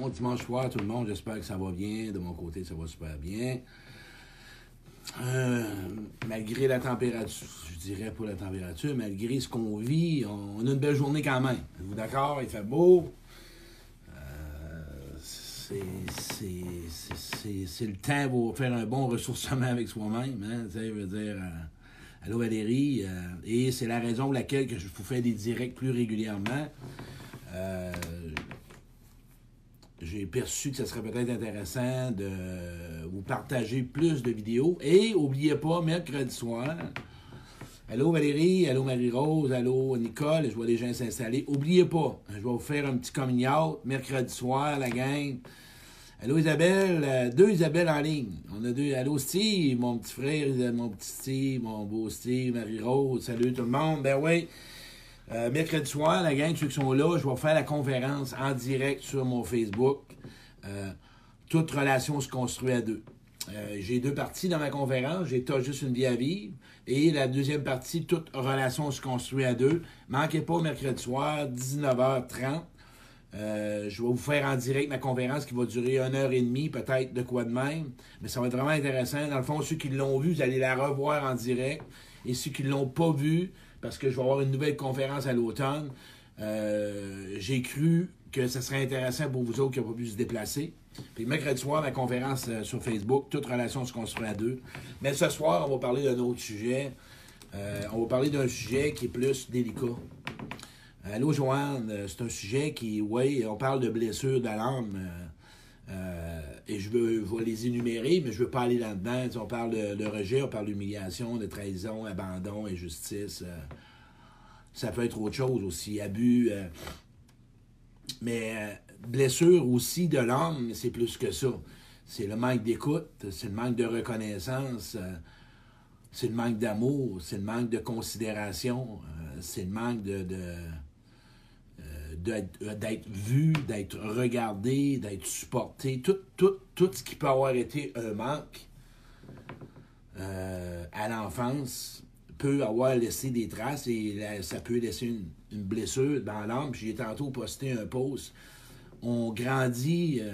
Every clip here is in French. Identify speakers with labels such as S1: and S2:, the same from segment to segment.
S1: Bon dimanche soir, tout le monde, j'espère que ça va bien. De mon côté, ça va super bien. Euh, malgré la température, je dirais pas la température, malgré ce qu'on vit, on, a une belle journée quand même. Êtes-vous d'accord? Il fait beau. Euh, c'est le temps pour faire un bon ressourcement avec soi-même. Hein, sais, je veux dire, euh, allô Valérie. euh, et c'est la raison pour laquelle que je vous fais des directs plus régulièrement. J'ai perçu que ce serait peut-être intéressant de vous partager plus de vidéos. Et n'oubliez pas, mercredi soir, allô Valérie, allô Marie-Rose, allô Nicole, je vois les gens s'installer. N'oubliez pas, je vais vous faire un petit coming out mercredi soir, la gang. Allô Isabelle, euh, deux Isabelle en ligne. On a deux. Allô Steve, mon petit frère, mon petit Steve, mon beau Steve, Marie-Rose, salut tout le monde. Ben oui. Euh, mercredi soir, la gang, ceux qui sont là, je vais faire la conférence en direct sur mon Facebook. Euh, toute relation se construit à deux. Euh, j'ai deux parties dans ma conférence. J'ai T'as juste une vie à vivre. Et la deuxième partie, toute relation se construit à deux. Manquez pas mercredi soir, 19h30. Euh, je vais vous faire en direct ma conférence qui va durer une heure et demie, peut-être de quoi de même. Mais ça va être vraiment intéressant. Dans le fond, ceux qui l'ont vu, vous allez la revoir en direct. Et ceux qui ne l'ont pas vu, parce que je vais avoir une nouvelle conférence à l'automne. Euh, j'ai cru que ce serait intéressant pour vous autres qui n'ont pas pu se déplacer. Puis mercredi soir, ma conférence euh, sur Facebook, toute relation se construit à deux. Mais ce soir, on va parler d'un autre sujet. Euh, on va parler d'un sujet qui est plus délicat. Allô, Joanne, c'est un sujet qui, oui, on parle de blessures de l'âme. Et je veux, vais les énumérer, mais je veux pas aller là-dedans. On parle de, rejet, on parle d'humiliation, de trahison, abandon, injustice. euh, ça peut être autre chose aussi, abus. euh, mais euh, blessure aussi de l'âme, c'est plus que ça. C'est le manque d'écoute, c'est le manque de reconnaissance, c'est le manque d'amour, c'est le manque de considération, c'est le manque de, d'être vu, d'être regardé, d'être supporté, tout, tout, tout ce qui peut avoir été un manque euh, à l'enfance peut avoir laissé des traces et ça peut laisser une, blessure dans l'âme. J'ai tantôt posté un post. On grandit euh,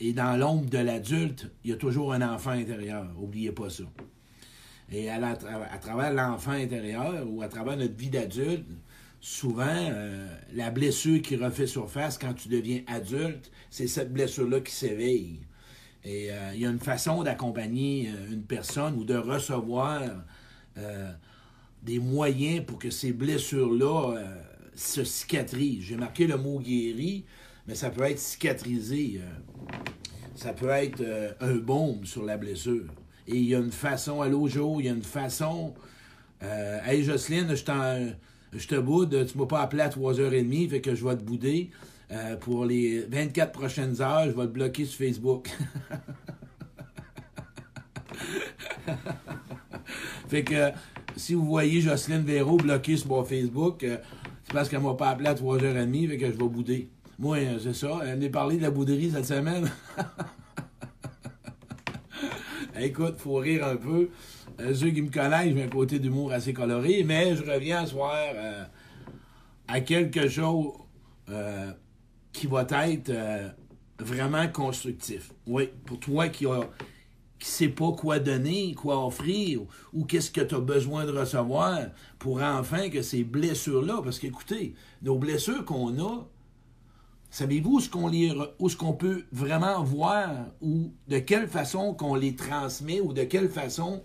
S1: et dans l'ombre de l'adulte, il y a toujours un enfant intérieur. Oubliez pas ça. Et à, la- à travers l'enfant intérieur ou à travers notre vie d'adulte, souvent, euh, la blessure qui refait surface quand tu deviens adulte, c'est cette blessure-là qui s'éveille. Et euh, il y a une façon d'accompagner euh, une personne ou de recevoir des moyens pour que ces blessures-là se cicatrisent. J'ai marqué le mot guéri, mais ça peut être cicatrisé. ça peut être un baume sur la blessure. Et il y a une façon, allô Joe, il y a une façon. Hey Jocelyne, je, t'en- je te boude, tu m'as pas appelé à 3h30, fait que je vais te bouder. Euh, pour les 24 prochaines heures, je vais te bloquer sur Facebook. fait que si vous voyez Jocelyne Véro bloquée sur mon Facebook, euh, c'est parce qu'elle m'a pas appelé à 3h30, fait que je vais bouder. Moi, euh, c'est ça. Elle m'est parlé de la bouderie cette semaine. Écoute, faut rire un peu. Euh, ceux qui me connaissent, j'ai un côté d'humour assez coloré, mais je reviens ce soir euh, à quelque chose euh, qui va être euh, vraiment constructif. Oui, pour toi qui a qui sait pas quoi donner, quoi offrir, ou, qu'est-ce que tu as besoin de recevoir pour enfin que ces blessures-là, parce qu'écoutez, nos blessures qu'on a, Savez-vous ce qu'on ce qu'on peut vraiment voir ou de quelle façon qu'on les transmet ou de quelle façon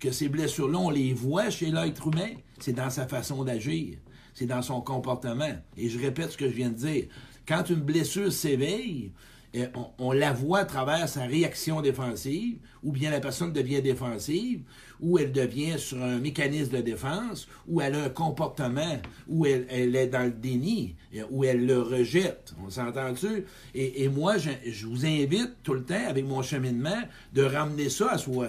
S1: que ces blessures-là, on les voit chez l'être humain? C'est dans sa façon d'agir. C'est dans son comportement. Et je répète ce que je viens de dire. Quand une blessure s'éveille, eh, on, la voit à travers sa réaction défensive, ou bien la personne devient défensive, ou elle devient sur un mécanisme de défense, ou elle a un comportement, ou elle, est dans le déni, eh, ou elle le rejette. On s'entend-tu? Et, et moi, je vous invite tout le temps, avec mon cheminement, de ramener ça à soi.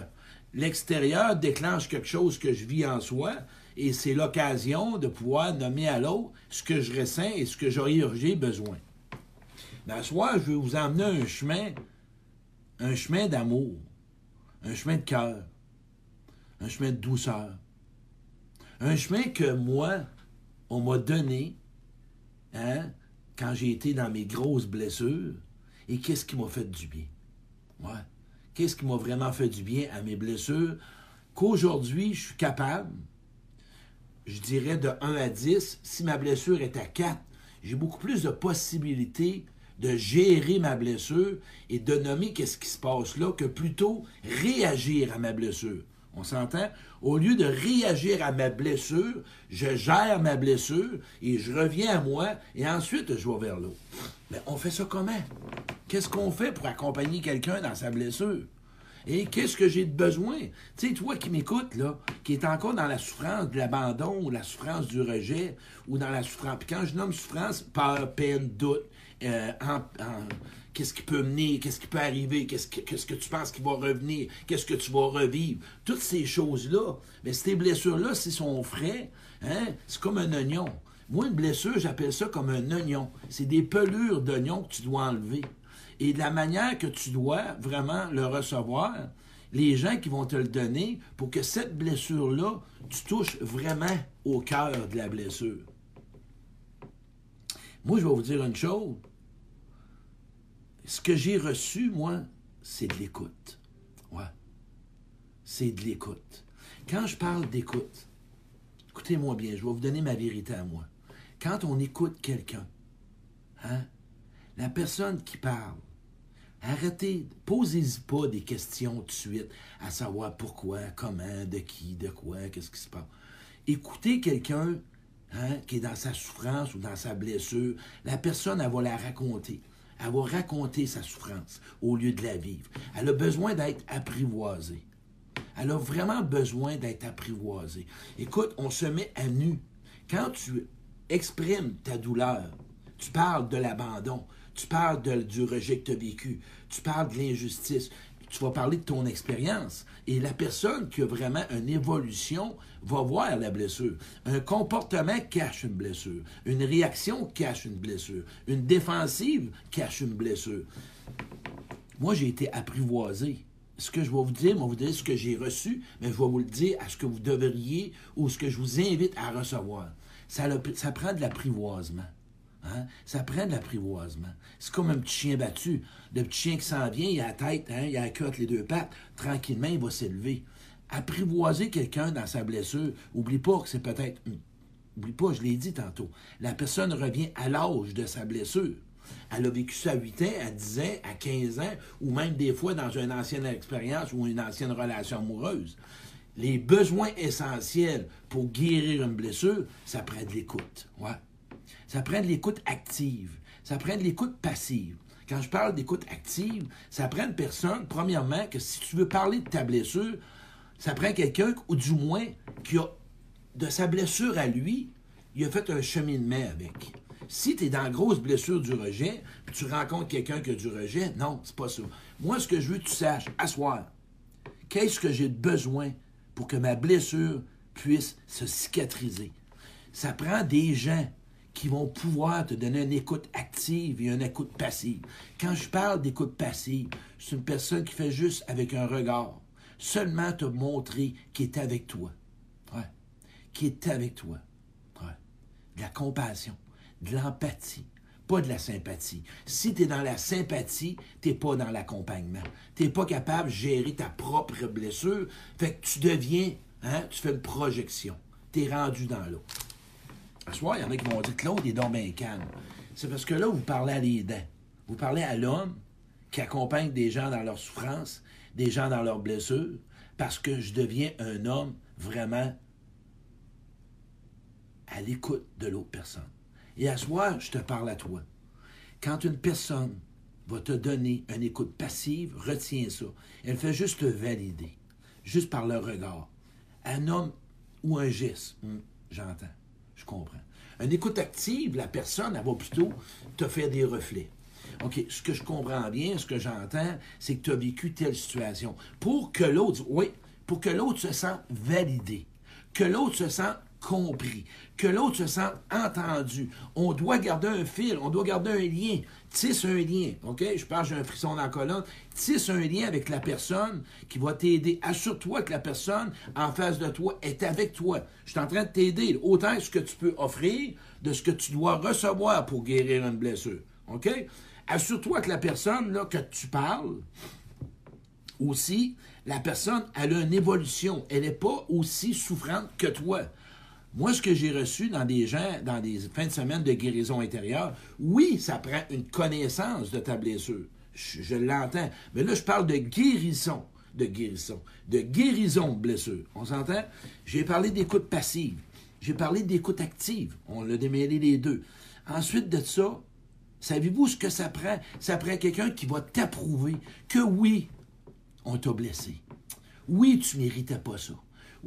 S1: L'extérieur déclenche quelque chose que je vis en soi, et c'est l'occasion de pouvoir nommer à l'autre ce que je ressens et ce que j'ai besoin. À soir, je vais vous emmener un chemin, un chemin d'amour, un chemin de cœur, un chemin de douceur, un chemin que moi, on m'a donné, hein, quand j'ai été dans mes grosses blessures et qu'est-ce qui m'a fait du bien? Ouais. Qu'est-ce qui m'a vraiment fait du bien à mes blessures? Qu'aujourd'hui, je suis capable, je dirais de 1 à 10, si ma blessure est à 4, j'ai beaucoup plus de possibilités de gérer ma blessure et de nommer qu'est-ce qui se passe là que plutôt réagir à ma blessure. On s'entend? Au lieu de réagir à ma blessure, je gère ma blessure et je reviens à moi et ensuite je vais vers l'autre. Mais on fait ça comment? Qu'est-ce qu'on fait pour accompagner quelqu'un dans sa blessure? Et qu'est-ce que j'ai de besoin? Tu sais, toi qui m'écoutes, là, qui est encore dans la souffrance de l'abandon ou la souffrance du rejet ou dans la souffrance. Puis quand je nomme souffrance, peur, peine, doute, euh, qu'est-ce qui peut mener, qu'est-ce qui peut arriver, qu'est-ce que, tu penses qui va revenir, qu'est-ce que tu vas revivre. Toutes ces choses-là, mais ces blessures-là, si sont frais, hein, c'est comme un oignon. Moi, une blessure, j'appelle ça comme un oignon. C'est des pelures d'oignon que tu dois enlever. Et de la manière que tu dois vraiment le recevoir, les gens qui vont te le donner pour que cette blessure-là, tu touches vraiment au cœur de la blessure. Moi, je vais vous dire une chose. Ce que j'ai reçu, moi, c'est de l'écoute. Ouais. C'est de l'écoute. Quand je parle d'écoute, écoutez-moi bien, je vais vous donner ma vérité à moi. Quand on écoute quelqu'un, hein, la personne qui parle, arrêtez, posez-y pas des questions tout de suite, à savoir pourquoi, comment, de qui, de quoi, qu'est-ce qui se passe. Écoutez quelqu'un Hein, qui est dans sa souffrance ou dans sa blessure, la personne, elle va la raconter. Elle va raconter sa souffrance au lieu de la vivre. Elle a besoin d'être apprivoisée. Elle a vraiment besoin d'être apprivoisée. Écoute, on se met à nu. Quand tu exprimes ta douleur, tu parles de l'abandon, tu parles du rejet que tu as vécu, tu parles de l'injustice, tu vas parler de ton expérience. Et la personne qui a vraiment une évolution va voir la blessure. Un comportement cache une blessure. Une réaction cache une blessure. Une défensive cache une blessure. Moi, j'ai été apprivoisé. Ce que je vais vous dire, moi, vous dire ce que j'ai reçu, mais je vais vous le dire à ce que vous devriez ou ce que je vous invite à recevoir. Ça, ça prend de l'apprivoisement. Hein? Ça prend de l'apprivoisement. C'est comme un petit chien battu. Le petit chien qui s'en vient, il a la tête, hein? il a la queue les deux pattes. Tranquillement, il va s'élever. Apprivoiser quelqu'un dans sa blessure, oublie pas que c'est peut-être. Oublie pas, je l'ai dit tantôt. La personne revient à l'âge de sa blessure. Elle a vécu ça à 8 ans, à 10 ans, à 15 ans, ou même des fois dans une ancienne expérience ou une ancienne relation amoureuse. Les besoins essentiels pour guérir une blessure, ça prend de l'écoute. Ça prend de l'écoute active. Ça prend de l'écoute passive. Quand je parle d'écoute active, ça prend une personne, premièrement, que si tu veux parler de ta blessure, ça prend quelqu'un, ou du moins, qui a, de sa blessure à lui, il a fait un cheminement avec. Si tu es dans la grosse blessure du rejet, puis tu rencontres quelqu'un qui a du rejet, non, c'est pas ça. Moi, ce que je veux que tu saches, asseoir, qu'est-ce que j'ai besoin pour que ma blessure puisse se cicatriser? Ça prend des gens qui vont pouvoir te donner une écoute active et une écoute passive. Quand je parle d'écoute passive, c'est une personne qui fait juste avec un regard, seulement te montrer qu'il est avec toi. Ouais. Qui est avec toi. Ouais. De la compassion, de l'empathie, pas de la sympathie. Si tu es dans la sympathie, tu pas dans l'accompagnement. Tu n'es pas capable de gérer ta propre blessure, fait que tu deviens, hein, tu fais une projection. Tu es rendu dans l'eau. À soir, il y en a qui vont dire Claude est donc bien calme. C'est parce que là, vous parlez à les dents. Vous parlez à l'homme qui accompagne des gens dans leur souffrance, des gens dans leurs blessures, parce que je deviens un homme vraiment à l'écoute de l'autre personne. Et à soir, je te parle à toi. Quand une personne va te donner une écoute passive, retiens ça. Elle fait juste te valider, juste par le regard. Un homme ou un geste, hmm, j'entends. Je comprends. Une écoute active, la personne, elle va plutôt te faire des reflets. OK, ce que je comprends bien, ce que j'entends, c'est que tu as vécu telle situation. Pour que l'autre, oui, pour que l'autre se sente validé, que l'autre se sente compris, que l'autre se sente entendu. On doit garder un fil, on doit garder un lien. Tisse un lien, OK? Je parle, j'ai un frisson dans la colonne. Tisse un lien avec la personne qui va t'aider. Assure-toi que la personne en face de toi est avec toi. Je suis en train de t'aider. Autant ce que tu peux offrir de ce que tu dois recevoir pour guérir une blessure. OK? Assure-toi que la personne là, que tu parles, aussi, la personne, elle a une évolution. Elle n'est pas aussi souffrante que toi. Moi, ce que j'ai reçu dans des gens, dans des fins de semaine de guérison intérieure, oui, ça prend une connaissance de ta blessure. Je, l'entends. Mais là, je parle de guérison. De guérison. De guérison de blessure. On s'entend? J'ai parlé d'écoute passive. J'ai parlé d'écoute active. On l'a démêlé les deux. Ensuite de ça, savez-vous ce que ça prend? Ça prend quelqu'un qui va t'approuver que oui, on t'a blessé. Oui, tu méritais pas ça.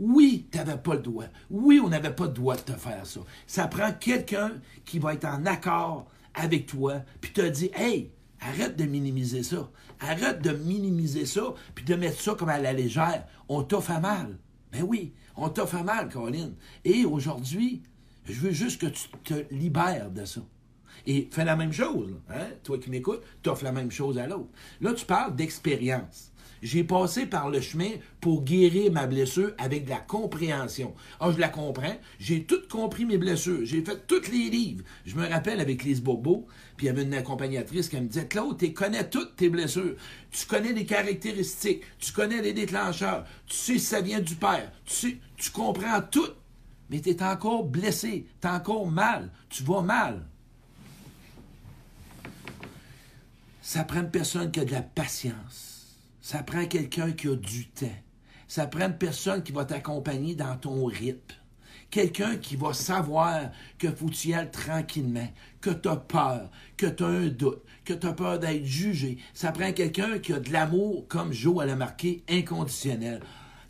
S1: Oui, tu n'avais pas le droit. Oui, on n'avait pas le droit de te faire ça. Ça prend quelqu'un qui va être en accord avec toi, puis te dit Hey, arrête de minimiser ça. Arrête de minimiser ça, puis de mettre ça comme à la légère. On t'a fait mal. Ben oui, on t'a fait mal, Caroline. Et aujourd'hui, je veux juste que tu te libères de ça. Et fais la même chose. Hein? Toi qui m'écoutes, tu offres la même chose à l'autre. Là, tu parles d'expérience. J'ai passé par le chemin pour guérir ma blessure avec de la compréhension. Ah, je la comprends. J'ai tout compris mes blessures. J'ai fait tous les livres. Je me rappelle avec Lise Bobo, puis il y avait une accompagnatrice qui me disait Claude, tu connais toutes tes blessures. Tu connais les caractéristiques. Tu connais les déclencheurs. Tu sais si ça vient du père. Tu comprends tout. Mais tu es encore blessé. Tu es encore mal. Tu vas mal. Ça prend une personne qui de la patience ça prend quelqu'un qui a du temps. Ça prend une personne qui va t'accompagner dans ton rythme. Quelqu'un qui va savoir que faut y aller tranquillement, que tu as peur, que tu as un doute, que tu as peur d'être jugé. Ça prend quelqu'un qui a de l'amour, comme Joe l'a marqué, inconditionnel.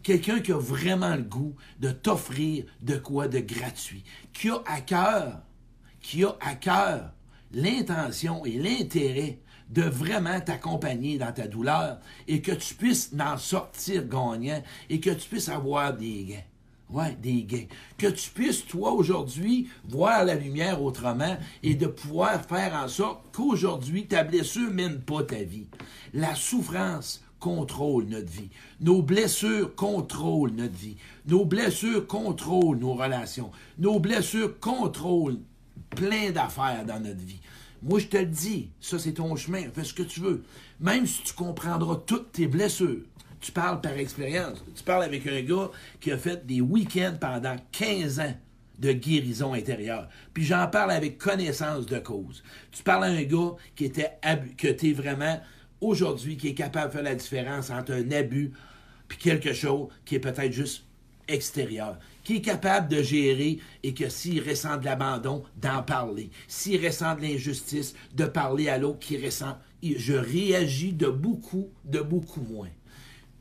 S1: Quelqu'un qui a vraiment le goût de t'offrir de quoi de gratuit. Qui a à cœur, qui a à cœur l'intention et l'intérêt de vraiment t'accompagner dans ta douleur et que tu puisses en sortir gagnant et que tu puisses avoir des gains. Ouais, des gains. Que tu puisses, toi, aujourd'hui, voir la lumière autrement et de pouvoir faire en sorte qu'aujourd'hui, ta blessure mène pas ta vie. La souffrance contrôle notre vie. Nos blessures contrôlent notre vie. Nos blessures contrôlent nos relations. Nos blessures contrôlent plein d'affaires dans notre vie. Moi, je te le dis, ça c'est ton chemin, fais ce que tu veux. Même si tu comprendras toutes tes blessures, tu parles par expérience. Tu parles avec un gars qui a fait des week-ends pendant 15 ans de guérison intérieure. Puis j'en parle avec connaissance de cause. Tu parles à un gars qui était que tu es vraiment aujourd'hui qui est capable de faire la différence entre un abus puis quelque chose qui est peut-être juste extérieur qui est capable de gérer et que s'il ressent de l'abandon, d'en parler. S'il ressent de l'injustice, de parler à l'autre qui ressent. Je réagis de beaucoup, de beaucoup moins.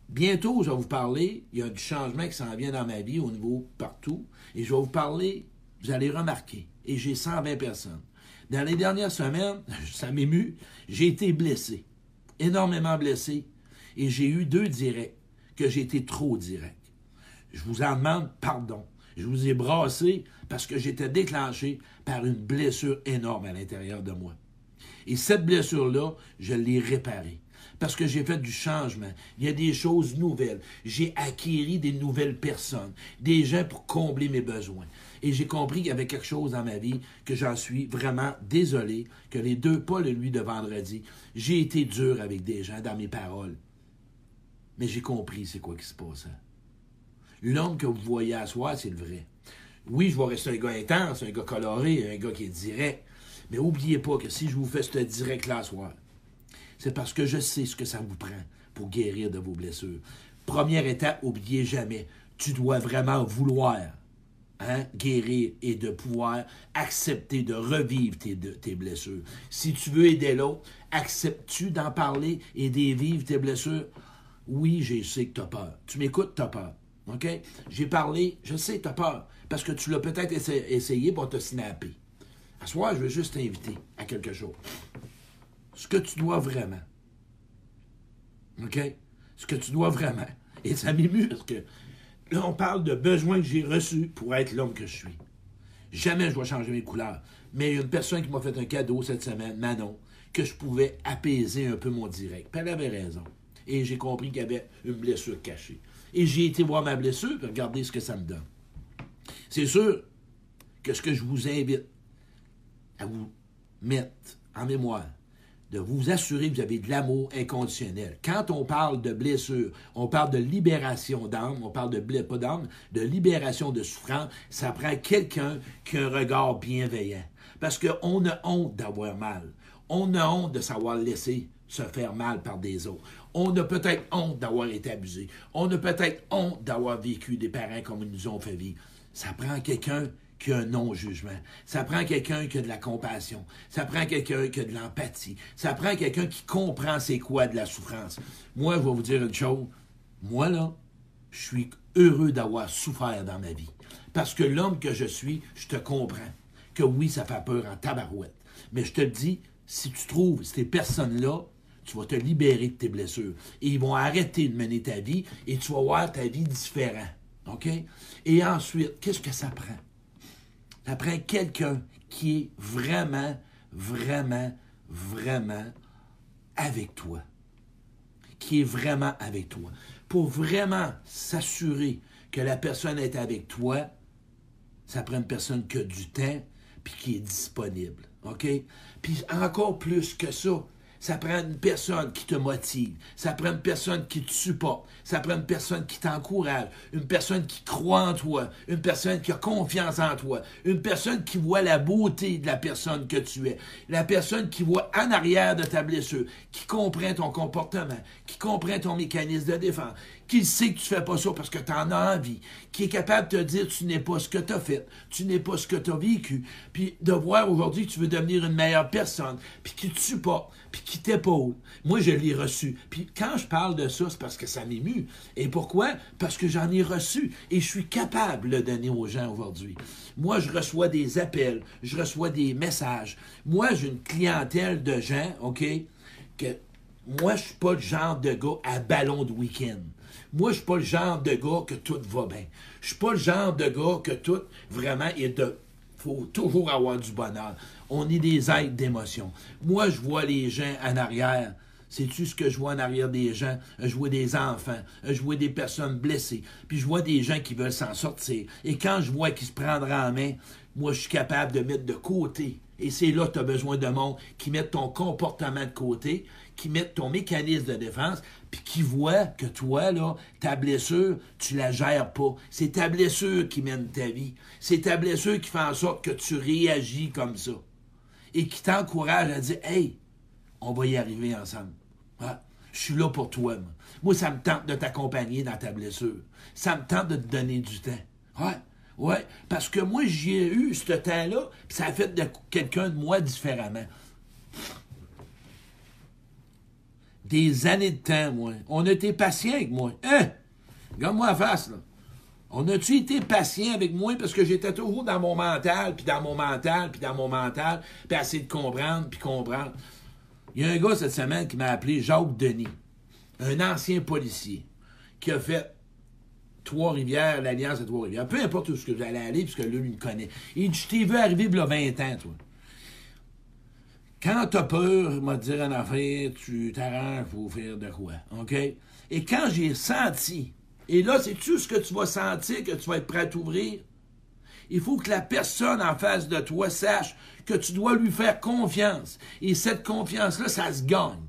S1: Bientôt, je vais vous parler, il y a du changement qui s'en vient dans ma vie au niveau partout, et je vais vous parler, vous allez remarquer, et j'ai 120 personnes. Dans les dernières semaines, ça m'émue, j'ai été blessé, énormément blessé, et j'ai eu deux directs, que j'ai été trop direct. Je vous en demande pardon. Je vous ai brassé parce que j'étais déclenché par une blessure énorme à l'intérieur de moi. Et cette blessure-là, je l'ai réparée. Parce que j'ai fait du changement. Il y a des choses nouvelles. J'ai acquis des nouvelles personnes, des gens pour combler mes besoins. Et j'ai compris qu'il y avait quelque chose dans ma vie que j'en suis vraiment désolé, que les deux, pas le lui de vendredi, j'ai été dur avec des gens dans mes paroles. Mais j'ai compris c'est quoi qui se passait. L'homme que vous voyez à soi, c'est le vrai. Oui, je vais rester un gars intense, un gars coloré, un gars qui est direct. Mais n'oubliez pas que si je vous fais ce direct-là soir, c'est parce que je sais ce que ça vous prend pour guérir de vos blessures. Première étape, oubliez jamais, tu dois vraiment vouloir hein, guérir et de pouvoir accepter de revivre tes, tes blessures. Si tu veux aider l'autre, acceptes-tu d'en parler et de vivre tes blessures? Oui, je sais que tu as peur. Tu m'écoutes, tu as peur. OK? J'ai parlé, je sais, tu as peur, parce que tu l'as peut-être essayé pour te snapper. À soir, je veux juste t'inviter à quelque chose. Ce que tu dois vraiment. OK? Ce que tu dois vraiment. Et ça m'émue parce que là, on parle de besoins que j'ai reçus pour être l'homme que je suis. Jamais je vais changer mes couleurs. Mais il y a une personne qui m'a fait un cadeau cette semaine, Manon, que je pouvais apaiser un peu mon direct. Puis elle avait raison. Et j'ai compris qu'il y avait une blessure cachée. Et j'ai été voir ma blessure, puis regarder ce que ça me donne. C'est sûr que ce que je vous invite à vous mettre en mémoire, de vous assurer que vous avez de l'amour inconditionnel. Quand on parle de blessure, on parle de libération d'âme, on parle de pas d'âme, de libération de souffrance, ça prend quelqu'un qui a un regard bienveillant. Parce qu'on a honte d'avoir mal. On a honte de savoir laisser se faire mal par des autres. On a peut-être honte d'avoir été abusé. On a peut-être honte d'avoir vécu des parents comme ils nous ont fait vivre. Ça prend quelqu'un qui a un non-jugement. Ça prend quelqu'un qui a de la compassion. Ça prend quelqu'un qui a de l'empathie. Ça prend quelqu'un qui comprend c'est quoi de la souffrance. Moi, je vais vous dire une chose. Moi, là, je suis heureux d'avoir souffert dans ma vie. Parce que l'homme que je suis, je te comprends. Que oui, ça fait peur en tabarouette. Mais je te dis, si tu trouves ces personnes-là, tu vas te libérer de tes blessures. Et ils vont arrêter de mener ta vie et tu vas voir ta vie différente. OK? Et ensuite, qu'est-ce que ça prend? Ça prend quelqu'un qui est vraiment, vraiment, vraiment avec toi. Qui est vraiment avec toi. Pour vraiment s'assurer que la personne est avec toi, ça prend une personne qui a du temps puis qui est disponible. OK? Puis encore plus que ça, ça prend une personne qui te motive. Ça prend une personne qui te supporte. Ça prend une personne qui t'encourage. Une personne qui croit en toi. Une personne qui a confiance en toi. Une personne qui voit la beauté de la personne que tu es. La personne qui voit en arrière de ta blessure. Qui comprend ton comportement. Qui comprend ton mécanisme de défense qui sait que tu fais pas ça parce que tu en as envie, qui est capable de te dire tu n'es pas ce que tu as fait, tu n'es pas ce que tu as vécu, puis de voir aujourd'hui que tu veux devenir une meilleure personne, puis qui te supporte, puis qui t'épaule. Moi, je l'ai reçu. Puis quand je parle de ça, c'est parce que ça m'émue. Et pourquoi? Parce que j'en ai reçu et je suis capable de le donner aux gens aujourd'hui. Moi, je reçois des appels, je reçois des messages. Moi, j'ai une clientèle de gens, OK, que moi, je suis pas le genre de gars à ballon de week-end. Moi, je suis pas le genre de gars que tout va bien. Je suis pas le genre de gars que tout, vraiment, il de... faut toujours avoir du bonheur. On est des êtres d'émotion. Moi, je vois les gens en arrière. Sais-tu ce que je vois en arrière des gens? Je vois des enfants, je vois des personnes blessées, puis je vois des gens qui veulent s'en sortir. Et quand je vois qu'ils se prendraient en main, moi, je suis capable de mettre de côté. Et c'est là que tu as besoin de monde qui mette ton comportement de côté, qui mette ton mécanisme de défense, puis qui voit que toi, ta blessure, tu la gères pas. C'est ta blessure qui mène ta vie. C'est ta blessure qui fait en sorte que tu réagis comme ça. Et qui t'encourage à dire Hey, on va y arriver ensemble. Je suis là pour toi. Moi. moi, ça me tente de t'accompagner dans ta blessure. Ça me tente de te donner du temps. Ouais. Ouais, parce que moi, j'ai eu ce temps-là, puis ça a fait de quelqu'un de moi différemment. Des années de temps, moi. On a été patient avec moi. Hein? Regarde-moi la face, là. On a-tu été patient avec moi parce que j'étais toujours dans mon mental, puis dans mon mental, puis dans mon mental, puis essayer de comprendre, puis comprendre? Il y a un gars cette semaine qui m'a appelé Jacques Denis, un ancien policier, qui a fait Trois-Rivières, l'Alliance de Trois-Rivières. Peu importe où ce que j'allais aller, puisque lui, il me connaît. Il dit Je t'ai vu arriver il y a 20 ans, toi. Quand t'as peur, m'a dit en affaire, tu t'arranges pour faire de quoi. OK? Et quand j'ai senti, et là, c'est-tu ce que tu vas sentir que tu vas être prêt à t'ouvrir? Il faut que la personne en face de toi sache que tu dois lui faire confiance. Et cette confiance-là, ça se gagne.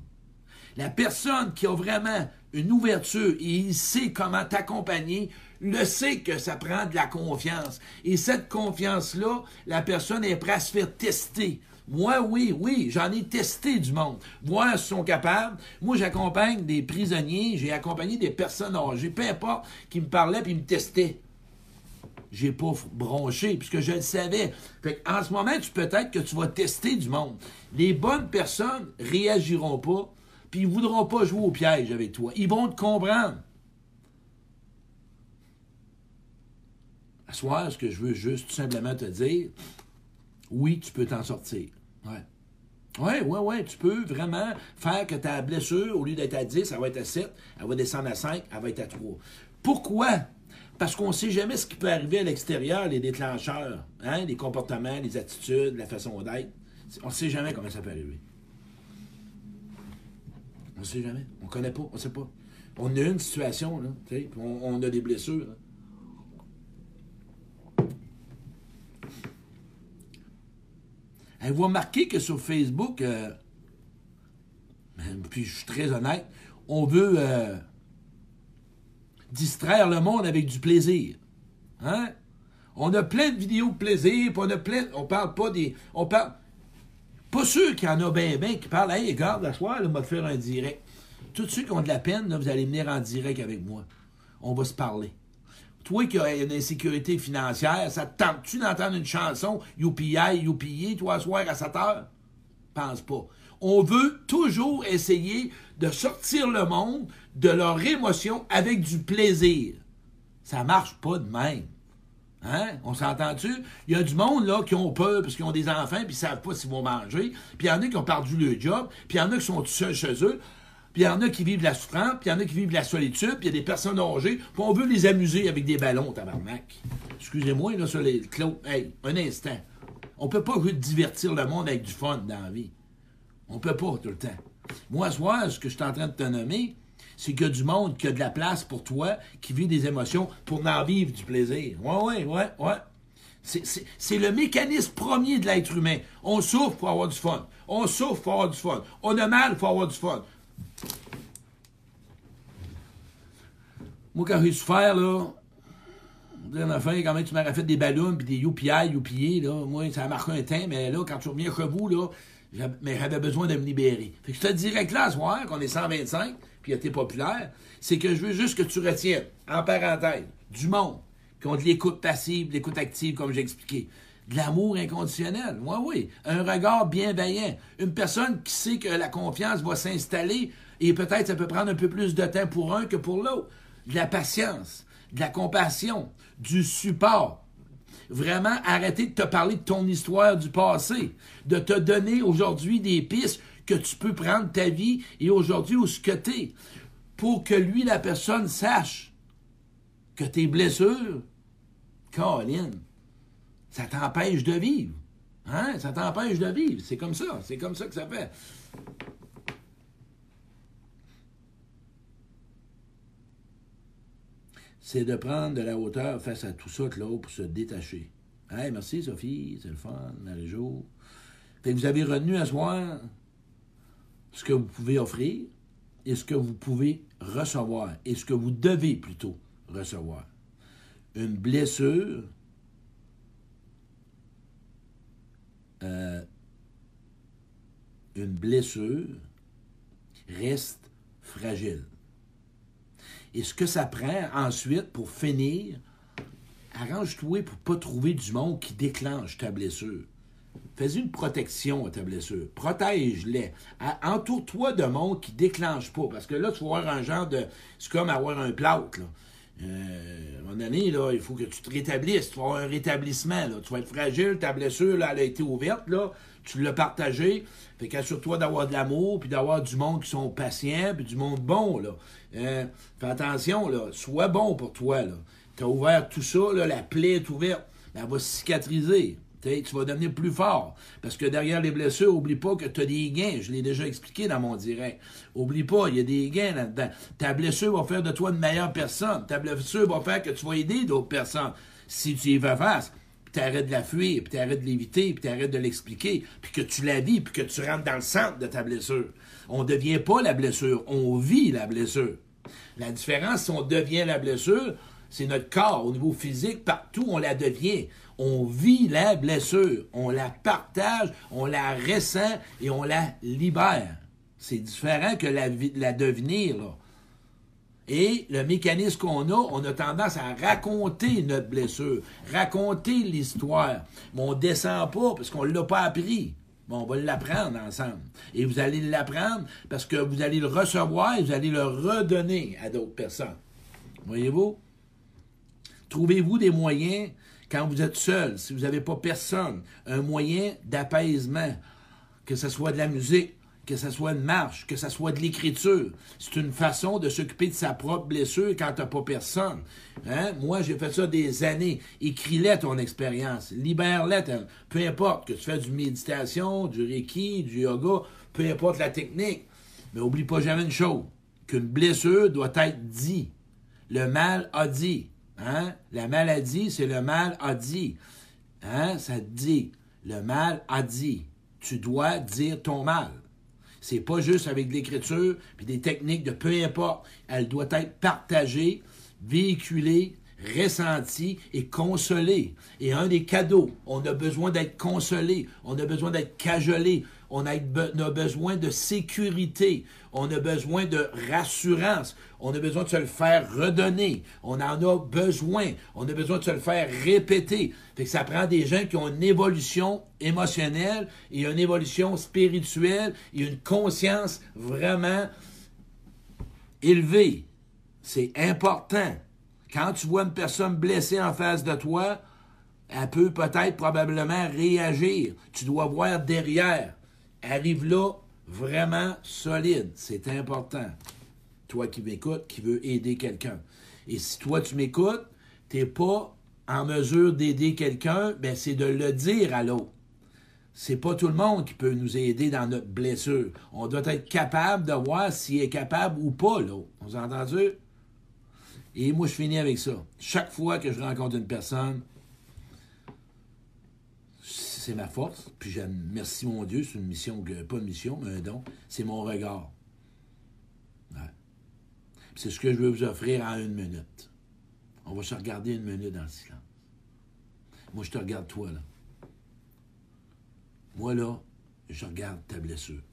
S1: La personne qui a vraiment une ouverture et il sait comment t'accompagner, le sait que ça prend de la confiance. Et cette confiance-là, la personne est prête à se faire tester. Moi, oui, oui, j'en ai testé du monde. Moi, ils sont capables. Moi, j'accompagne des prisonniers, j'ai accompagné des personnes âgées, peu importe, qui me parlaient puis me testaient. J'ai pas bronché, puisque je le savais. Fait en ce moment, tu peut-être que tu vas tester du monde. Les bonnes personnes réagiront pas puis ils voudront pas jouer au piège avec toi. Ils vont te comprendre. À soir, ce que je veux juste tout simplement te dire, oui, tu peux t'en sortir. Ouais. Oui, oui, oui, tu peux vraiment faire que ta blessure, au lieu d'être à 10, elle va être à 7, elle va descendre à 5, elle va être à 3. Pourquoi? Parce qu'on ne sait jamais ce qui peut arriver à l'extérieur, les déclencheurs, hein, les comportements, les attitudes, la façon d'être. On ne sait jamais comment ça peut arriver. On ne sait jamais. On ne connaît pas. On ne sait pas. On a une situation, là, on, on, a des blessures. Va remarquer que sur Facebook, euh, puis je suis très honnête, on veut euh, distraire le monde avec du plaisir. Hein? On a plein de vidéos de plaisir, puis on a plein. On parle pas des. On parle. Pas ceux qui en a bien, bien, qui parlent, hey, regarde, la soirée, on va faire un direct. Tous ceux qui ont de la peine, là, vous allez venir en direct avec moi. On va se parler. Toi qui as une insécurité financière, ça te tente-tu d'entendre une chanson Youpi, youpi, toi, soir à 7 heures? Pense pas. On veut toujours essayer de sortir le monde de leur émotion avec du plaisir. Ça marche pas de même. Hein? On s'entend-tu? Il y a du monde là qui ont peur parce qu'ils ont des enfants puis ils savent pas s'ils vont manger. Puis il y en a qui ont perdu le job. Puis il y en a qui sont seuls chez eux. Puis il y en a qui vivent la souffrance, puis il y en a qui vivent la solitude, puis il y a des personnes âgées, puis on veut les amuser avec des ballons, tabarnak. Excusez-moi, là, sur les clos. Hey, un instant. On peut pas divertir le monde avec du fun dans la vie. On peut pas tout le temps. Moi, ce ce que je suis en train de te nommer, c'est qu'il y a du monde qui a de la place pour toi, qui vit des émotions pour en vivre du plaisir. Ouais, ouais, ouais, ouais. C'est le mécanisme premier de l'être humain. On souffre pour avoir du fun. On souffre pour avoir du fun. On a mal pour avoir du fun. Moi, quand j'ai souffert, là, à la fin, quand même, tu m'aurais fait des ballons puis des youpi youpi là. Moi, ça a marqué un temps, mais là, quand tu reviens chez vous, là, j'avais besoin de me libérer. Fait que je te dirais que là, ce soir, qu'on est 125, puis été populaire, c'est que je veux juste que tu retiennes, en parenthèse, du monde, qui ont de l'écoute passive, l'écoute active, comme j'ai expliqué. De l'amour inconditionnel. Oui, oui. Un regard bienveillant. Une personne qui sait que la confiance va s'installer et peut-être ça peut prendre un peu plus de temps pour un que pour l'autre. De la patience, de la compassion, du support. Vraiment arrêter de te parler de ton histoire du passé, de te donner aujourd'hui des pistes que tu peux prendre ta vie et aujourd'hui où ce que tu es, pour que lui, la personne, sache que tes blessures, Caroline, ça t'empêche de vivre. Hein? Ça t'empêche de vivre. C'est comme ça. C'est comme ça que ça fait. C'est de prendre de la hauteur face à tout ça là pour se détacher. Hey, merci Sophie, c'est le fun, Marie-Jo. Vous avez retenu à soir ce que vous pouvez offrir et ce que vous pouvez recevoir et ce que vous devez plutôt recevoir. Une blessure, euh, une blessure reste fragile. Et ce que ça prend ensuite pour finir, arrange-toi pour ne pas trouver du monde qui déclenche ta blessure. Fais une protection à ta blessure. Protège-les. Entoure-toi de monde qui ne déclenche pas. Parce que là, tu vas avoir un genre de. C'est comme avoir un plâtre. Là. Euh, à un moment donné, il faut que tu te rétablisses. Tu vas avoir un rétablissement. Là. Tu vas être fragile. Ta blessure, elle a été ouverte. Là. Tu l'as partagée. Fait qu'assure-toi d'avoir de l'amour, puis d'avoir du monde qui sont patients, puis du monde bon. Là. Euh, fais attention. Là. Sois bon pour toi. Tu as ouvert tout ça. Là, la plaie est ouverte. Elle va cicatriser tu vas devenir plus fort. Parce que derrière les blessures, oublie pas que tu as des gains. Je l'ai déjà expliqué dans mon direct. Oublie pas, il y a des gains là-dedans. Ta blessure va faire de toi une meilleure personne. Ta blessure va faire que tu vas aider d'autres personnes. Si tu y vas face, puis arrêtes de la fuir, puis arrêtes de l'éviter, puis arrêtes de l'expliquer, puis que tu la vis, puis que tu rentres dans le centre de ta blessure. On ne devient pas la blessure, on vit la blessure. La différence, si on devient la blessure, c'est notre corps, au niveau physique, partout, on la devient on vit la blessure, on la partage, on la ressent et on la libère. C'est différent que la, la devenir. Là. Et le mécanisme qu'on a, on a tendance à raconter notre blessure, raconter l'histoire. Mais on ne descend pas parce qu'on ne l'a pas appris. Bon, on va l'apprendre ensemble. Et vous allez l'apprendre parce que vous allez le recevoir et vous allez le redonner à d'autres personnes. Voyez-vous? Trouvez-vous des moyens quand vous êtes seul, si vous n'avez pas personne, un moyen d'apaisement, que ce soit de la musique, que ce soit une marche, que ce soit de l'écriture. C'est une façon de s'occuper de sa propre blessure quand t'as pas personne. Hein? Moi, j'ai fait ça des années. Écris-les ton expérience. Libère-les. Peu importe que tu fais du méditation, du reiki, du yoga, peu importe la technique. Mais oublie pas jamais une chose, qu'une blessure doit être dit. Le mal a dit. Hein? La maladie, c'est le mal a dit. Hein? Ça dit. Le mal a dit. Tu dois dire ton mal. C'est pas juste avec l'écriture puis des techniques de peu importe. Elle doit être partagée, véhiculée, ressentie et consolée. Et un des cadeaux, on a besoin d'être consolé, on a besoin d'être cajolé, on a, besoin de sécurité, on a besoin de rassurance, on a besoin de se le faire redonner, on en a besoin, on a besoin de se le faire répéter. Que ça prend des gens qui ont une évolution émotionnelle et une évolution spirituelle et une conscience vraiment élevée. C'est important. Quand tu vois une personne blessée en face de toi, elle peut peut-être probablement réagir. Tu dois voir derrière arrive là vraiment solide. C'est important. Toi qui m'écoutes, qui veux aider quelqu'un. Et si toi tu m'écoutes, tu n'es pas en mesure d'aider quelqu'un, ben c'est de le dire à l'autre. C'est pas tout le monde qui peut nous aider dans notre blessure. On doit être capable de voir s'il est capable ou pas, l'autre. On a entendu? Et moi, je finis avec ça. Chaque fois que je rencontre une personne, c'est ma force. Puis j'aime, merci mon Dieu, c'est une mission, pas une mission, mais un don. C'est mon regard. C'est ce que je veux vous offrir en une minute. On va se regarder une minute dans le silence. Moi, je te regarde toi, là. Moi, là, je regarde ta blessure.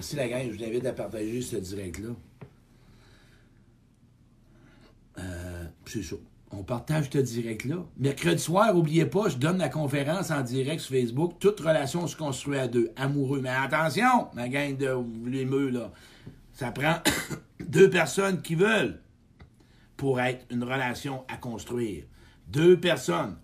S1: Merci la gang, je vous invite à partager ce direct-là. Euh, c'est ça. On partage ce direct-là. Mercredi soir, n'oubliez pas, je donne la conférence en direct sur Facebook. Toute relation se construit à deux. Amoureux. Mais attention, ma gang de l'émeu, là. Ça prend deux personnes qui veulent pour être une relation à construire. Deux personnes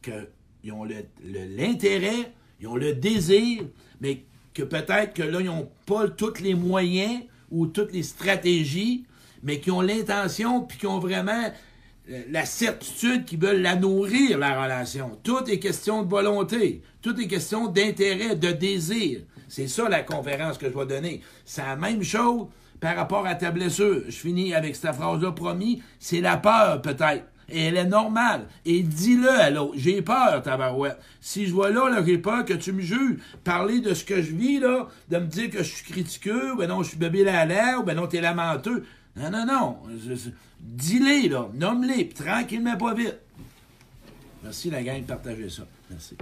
S1: qui ont l'intérêt, ils ont le désir, mais que peut-être que là, ils n'ont pas tous les moyens ou toutes les stratégies, mais qui ont l'intention, puis qui ont vraiment euh, la certitude qu'ils veulent la nourrir, la relation. Tout est question de volonté. Tout est question d'intérêt, de désir. C'est ça la conférence que je vais donner. C'est la même chose par rapport à ta blessure. Je finis avec cette phrase-là promis. C'est la peur, peut-être. Et elle est normale. Et dis-le à l'autre. J'ai peur, tabarouette. Si je vois là, j'ai peur que tu me juges. Parler de ce que je vis, là, de me dire que je suis critiqueux, ben non, je suis bébé à l'air, ou ben non, t'es lamenteux. Non, non, non. Dis-les, là. Nomme-les, tranquillement, pas vite. Merci, la gang, de partager ça. Merci.